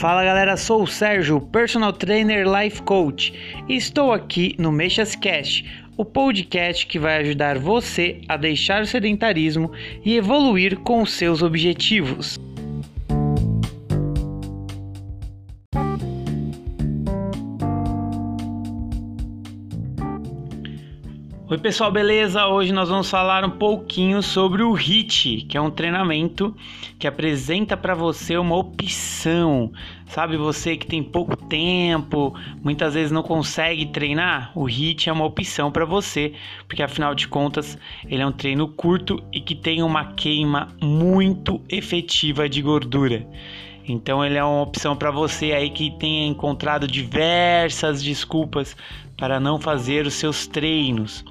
Fala galera, sou o Sérgio, personal trainer life coach, e estou aqui no Meixas Cast, o podcast que vai ajudar você a deixar o sedentarismo e evoluir com os seus objetivos. Oi pessoal, beleza? Hoje nós vamos falar um pouquinho sobre o HIT, que é um treinamento que apresenta para você uma opção. Sabe, você que tem pouco tempo, muitas vezes não consegue treinar, o HIT é uma opção para você, porque afinal de contas, ele é um treino curto e que tem uma queima muito efetiva de gordura. Então ele é uma opção para você aí que tenha encontrado diversas desculpas para não fazer os seus treinos.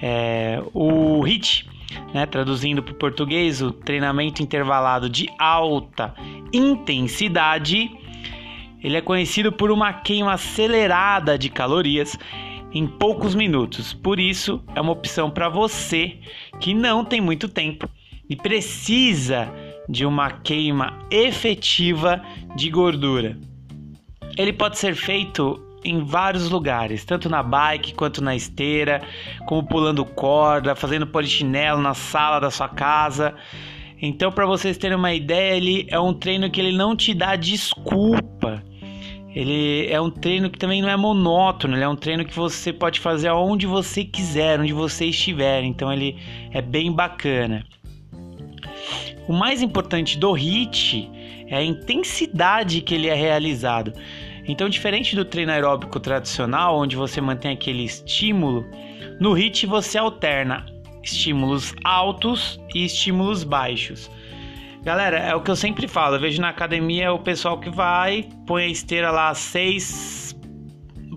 É, o HIT, né, traduzindo para o português, o treinamento intervalado de alta intensidade, ele é conhecido por uma queima acelerada de calorias em poucos minutos. Por isso, é uma opção para você que não tem muito tempo e precisa de uma queima efetiva de gordura. Ele pode ser feito em vários lugares, tanto na bike quanto na esteira, como pulando corda, fazendo polichinelo na sala da sua casa. Então, para vocês terem uma ideia, ele é um treino que ele não te dá desculpa. Ele é um treino que também não é monótono, ele é um treino que você pode fazer aonde você quiser, onde você estiver. Então ele é bem bacana. O mais importante do HIT é a intensidade que ele é realizado. Então, diferente do treino aeróbico tradicional, onde você mantém aquele estímulo, no HIT você alterna estímulos altos e estímulos baixos. Galera, é o que eu sempre falo. Eu vejo na academia o pessoal que vai, põe a esteira lá 6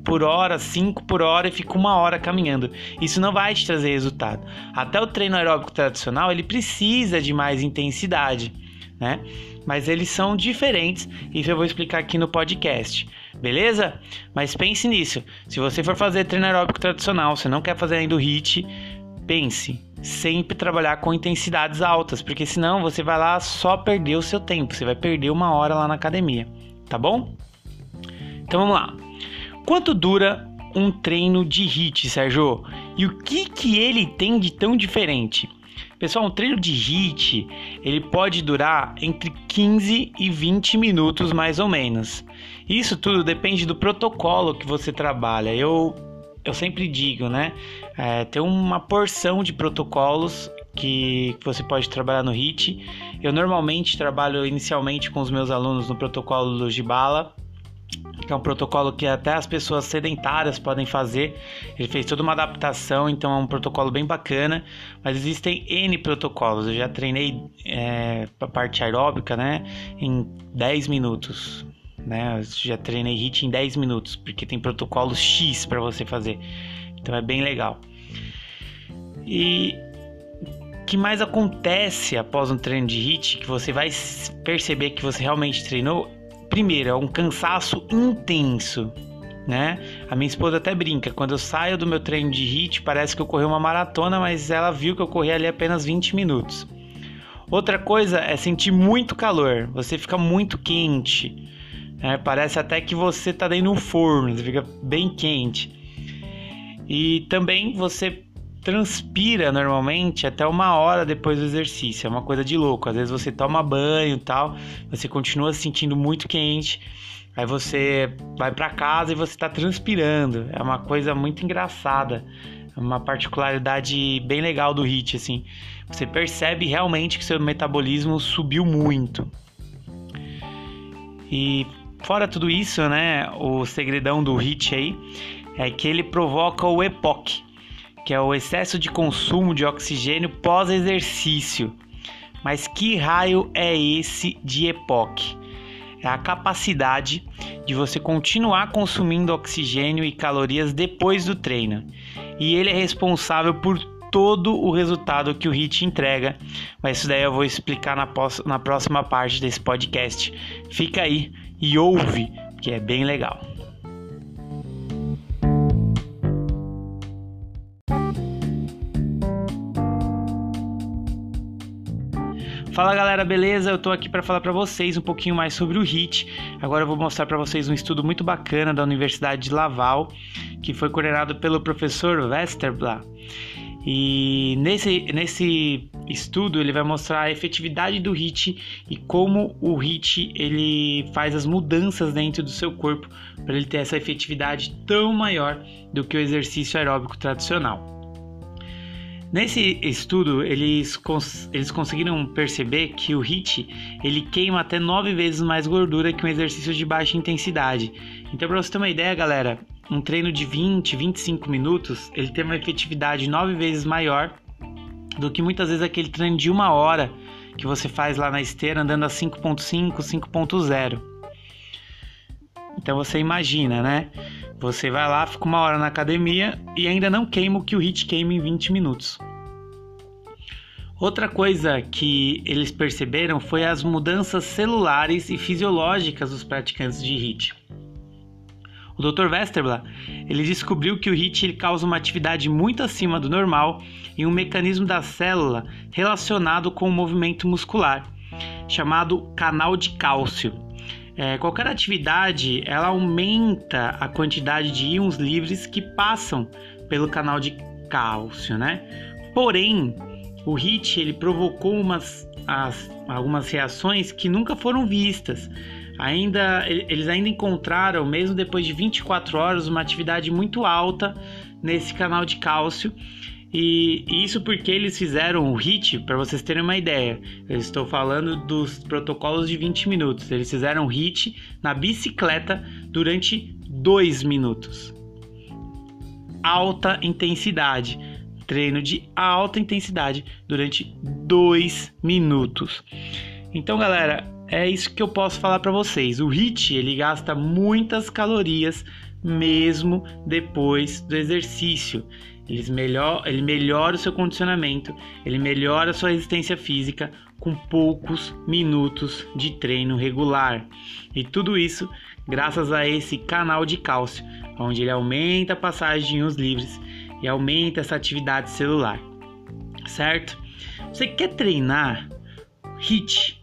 por hora, 5 por hora e fica uma hora caminhando. Isso não vai te trazer resultado. Até o treino aeróbico tradicional, ele precisa de mais intensidade, né? Mas eles são diferentes, isso eu vou explicar aqui no podcast. Beleza? Mas pense nisso. Se você for fazer treino aeróbico tradicional, você não quer fazer ainda o HIT, pense sempre trabalhar com intensidades altas, porque senão você vai lá só perder o seu tempo, você vai perder uma hora lá na academia, tá bom? Então vamos lá. Quanto dura um treino de HIT, Sérgio? E o que que ele tem de tão diferente? Pessoal, um treino de HIT, ele pode durar entre 15 e 20 minutos mais ou menos. Isso tudo depende do protocolo que você trabalha. Eu eu sempre digo, né? É, tem uma porção de protocolos que você pode trabalhar no HIT. Eu normalmente trabalho inicialmente com os meus alunos no protocolo do Gibala, que é um protocolo que até as pessoas sedentárias podem fazer. Ele fez toda uma adaptação, então é um protocolo bem bacana. Mas existem N protocolos. Eu já treinei é, a parte aeróbica, né? Em 10 minutos. Né? Eu já treinei HIT em 10 minutos, porque tem protocolo X para você fazer. Então é bem legal. E o que mais acontece após um treino de HIT que você vai perceber que você realmente treinou primeiro, é um cansaço intenso, né? A minha esposa até brinca, quando eu saio do meu treino de HIT, parece que eu corri uma maratona, mas ela viu que eu corri ali apenas 20 minutos. Outra coisa é sentir muito calor, você fica muito quente, né? parece até que você está dentro de um forno, você fica bem quente. E também você transpira normalmente até uma hora depois do exercício. É uma coisa de louco. Às vezes você toma banho e tal, você continua se sentindo muito quente. Aí você vai para casa e você está transpirando. É uma coisa muito engraçada. É uma particularidade bem legal do HIT, assim. Você percebe realmente que seu metabolismo subiu muito. E fora tudo isso, né, o segredão do HIT aí é que ele provoca o EPOC, que é o excesso de consumo de oxigênio pós-exercício. Mas que raio é esse de EPOC? É a capacidade de você continuar consumindo oxigênio e calorias depois do treino. E ele é responsável por todo o resultado que o HIT entrega. Mas isso daí eu vou explicar na, na próxima parte desse podcast. Fica aí e ouve, que é bem legal. Fala galera, beleza? Eu tô aqui para falar para vocês um pouquinho mais sobre o HIT. Agora eu vou mostrar para vocês um estudo muito bacana da Universidade de Laval, que foi coordenado pelo professor Westerblad. E nesse, nesse estudo ele vai mostrar a efetividade do HIT e como o HIT ele faz as mudanças dentro do seu corpo para ele ter essa efetividade tão maior do que o exercício aeróbico tradicional. Nesse estudo, eles, cons eles conseguiram perceber que o HIIT ele queima até nove vezes mais gordura que um exercício de baixa intensidade. Então, para você ter uma ideia, galera, um treino de 20, 25 minutos, ele tem uma efetividade nove vezes maior do que muitas vezes aquele treino de uma hora que você faz lá na esteira andando a 5.5, 5.0. Então você imagina, né? Você vai lá, fica uma hora na academia e ainda não queima o que o HIIT queima em 20 minutos. Outra coisa que eles perceberam foi as mudanças celulares e fisiológicas dos praticantes de HIIT. O Dr. Westerblad ele descobriu que o HIIT ele causa uma atividade muito acima do normal em um mecanismo da célula relacionado com o movimento muscular, chamado canal de cálcio. É, qualquer atividade ela aumenta a quantidade de íons livres que passam pelo canal de cálcio, né? Porém, o HIT ele provocou umas, as, algumas reações que nunca foram vistas. Ainda, eles ainda encontraram, mesmo depois de 24 horas, uma atividade muito alta nesse canal de cálcio. E isso porque eles fizeram o HIT, para vocês terem uma ideia. Eu estou falando dos protocolos de 20 minutos. Eles fizeram HIT na bicicleta durante 2 minutos. Alta intensidade treino de alta intensidade durante 2 minutos. Então, galera, é isso que eu posso falar para vocês. O HIIT ele gasta muitas calorias mesmo depois do exercício. Ele melhora, ele melhora o seu condicionamento, ele melhora a sua resistência física com poucos minutos de treino regular. E tudo isso graças a esse canal de cálcio, onde ele aumenta a passagem de íons livres e aumenta essa atividade celular, certo? Você quer treinar HIT?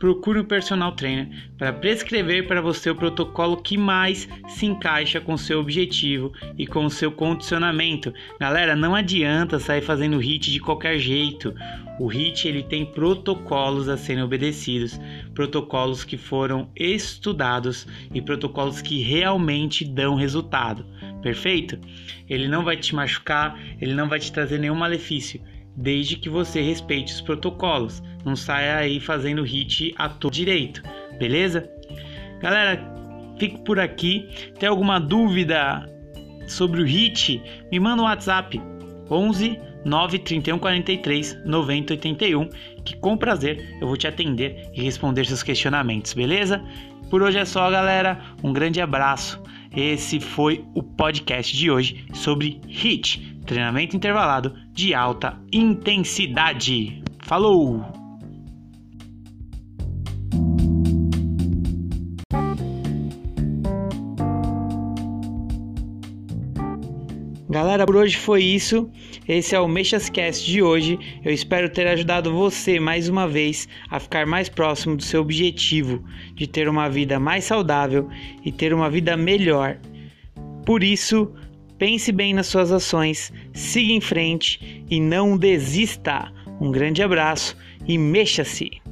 Procure um personal trainer para prescrever para você o protocolo que mais se encaixa com seu objetivo e com o seu condicionamento. Galera, não adianta sair fazendo HIT de qualquer jeito. O HIT ele tem protocolos a serem obedecidos, protocolos que foram estudados e protocolos que realmente dão resultado. Perfeito? Ele não vai te machucar, ele não vai te trazer nenhum malefício, desde que você respeite os protocolos. Não saia aí fazendo hit a todo direito, beleza? Galera, fico por aqui. Tem alguma dúvida sobre o hit? Me manda um WhatsApp 11 931 43 90 81 que com prazer eu vou te atender e responder seus questionamentos, beleza? Por hoje é só, galera. Um grande abraço. Esse foi o podcast de hoje sobre HIT, treinamento intervalado de alta intensidade. Falou! Galera, por hoje foi isso. Esse é o Mexas Cast de hoje. Eu espero ter ajudado você mais uma vez a ficar mais próximo do seu objetivo de ter uma vida mais saudável e ter uma vida melhor. Por isso, pense bem nas suas ações, siga em frente e não desista. Um grande abraço e mexa-se!